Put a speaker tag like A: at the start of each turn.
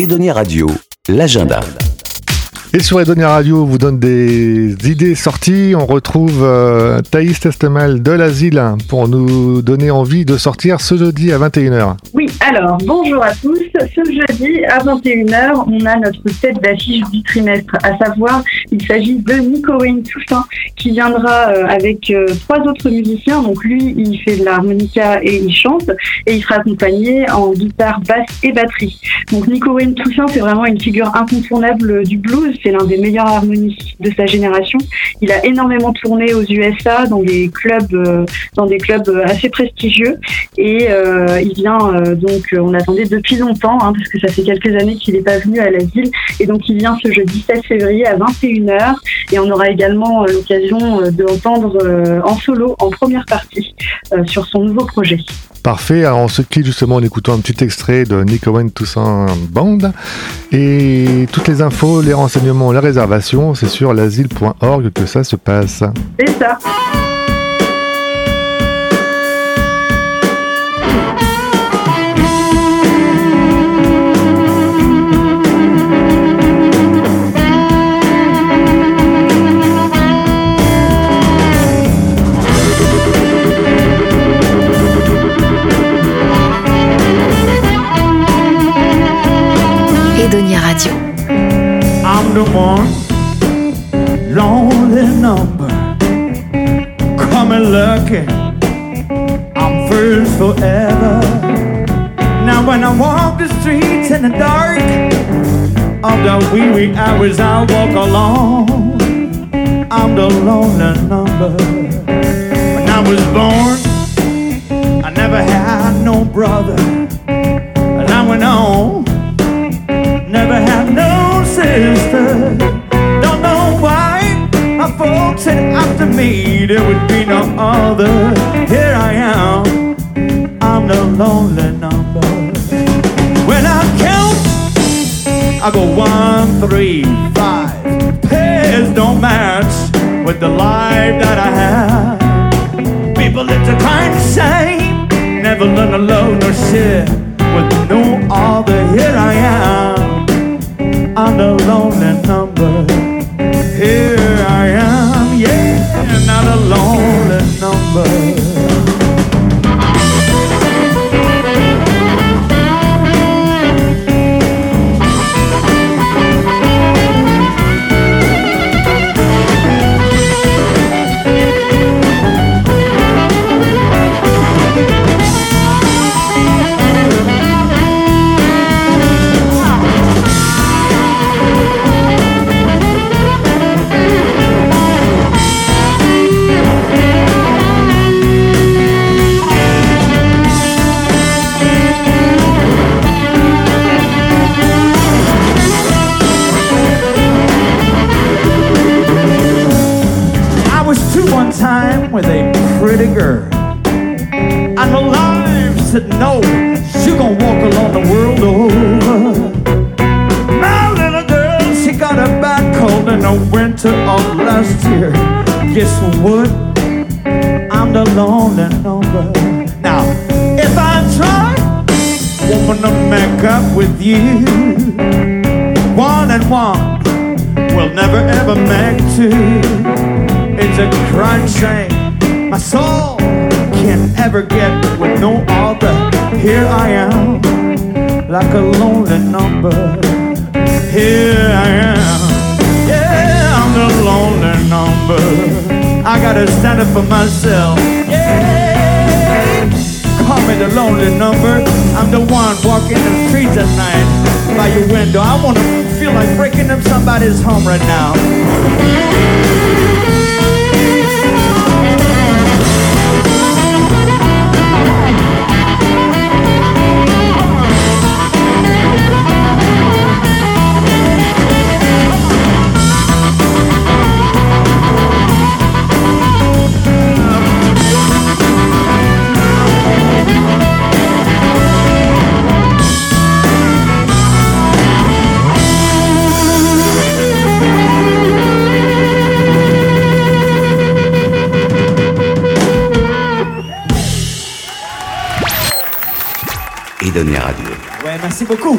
A: Edonia Radio, l'agenda.
B: Et sur Edonia Radio, on vous donne des idées sorties. On retrouve euh, Thaïs Testemal de l'Asile pour nous donner envie de sortir ce jeudi à 21h.
C: Oui, alors bonjour à tous. Ce jeudi à 21h, on a notre tête d'affiche du trimestre, à savoir, il s'agit de Nicoïne Toussaint qui viendra euh, avec euh, trois autres musiciens. Donc lui, il fait de l'harmonica et il chante et il sera accompagné en guitare, basse et batterie. Donc Nicoïne Toussaint, c'est vraiment une figure incontournable du blues c'est l'un des meilleurs harmonistes de sa génération. Il a énormément tourné aux USA dans des clubs, euh, dans des clubs assez prestigieux, et il vient donc, on attendait depuis longtemps, hein, parce que ça fait quelques années qu'il n'est pas venu à la ville, et donc il vient ce jeudi 17 février à 21h, et on aura également l'occasion de l'entendre en solo en première partie sur son nouveau projet.
B: Parfait, alors on se quitte justement en écoutant un petit extrait de Nick Owen Toussaint Band. Et toutes les infos, les renseignements, les réservations, c'est sur l'asile.org que ça se passe.
C: C'est ça.
D: The one lonely number. Coming lucky. I'm first forever. Now when I walk the streets in the dark of the wee wee hours, I walk alone. I'm the lonely number. When I was born, I never had no brother. Said after me there would be no other. Here I am, I'm the lonely number. When I count, I go one, three, five. Pairs don't match with the life that I have. People live a kind of same, never learn to love nor share with no other. Here I am on the lonely number. With a pretty girl. And her life said no, she gonna walk along the world over. My little girl, she got a bad cold in the winter of last year. Guess what? I'm the lonely number. Now, if I try, woman, to make up with you, one and one will never ever make two. It's a crime shame my soul can't ever get with no other. Here I am, like a lonely number. Here I am, yeah, I'm the lonely number. I gotta stand up for myself, yeah. Call me the lonely number. I'm the one walking the streets at night by your window. I wanna feel like breaking up somebody's home right now. Ouais, merci beaucoup.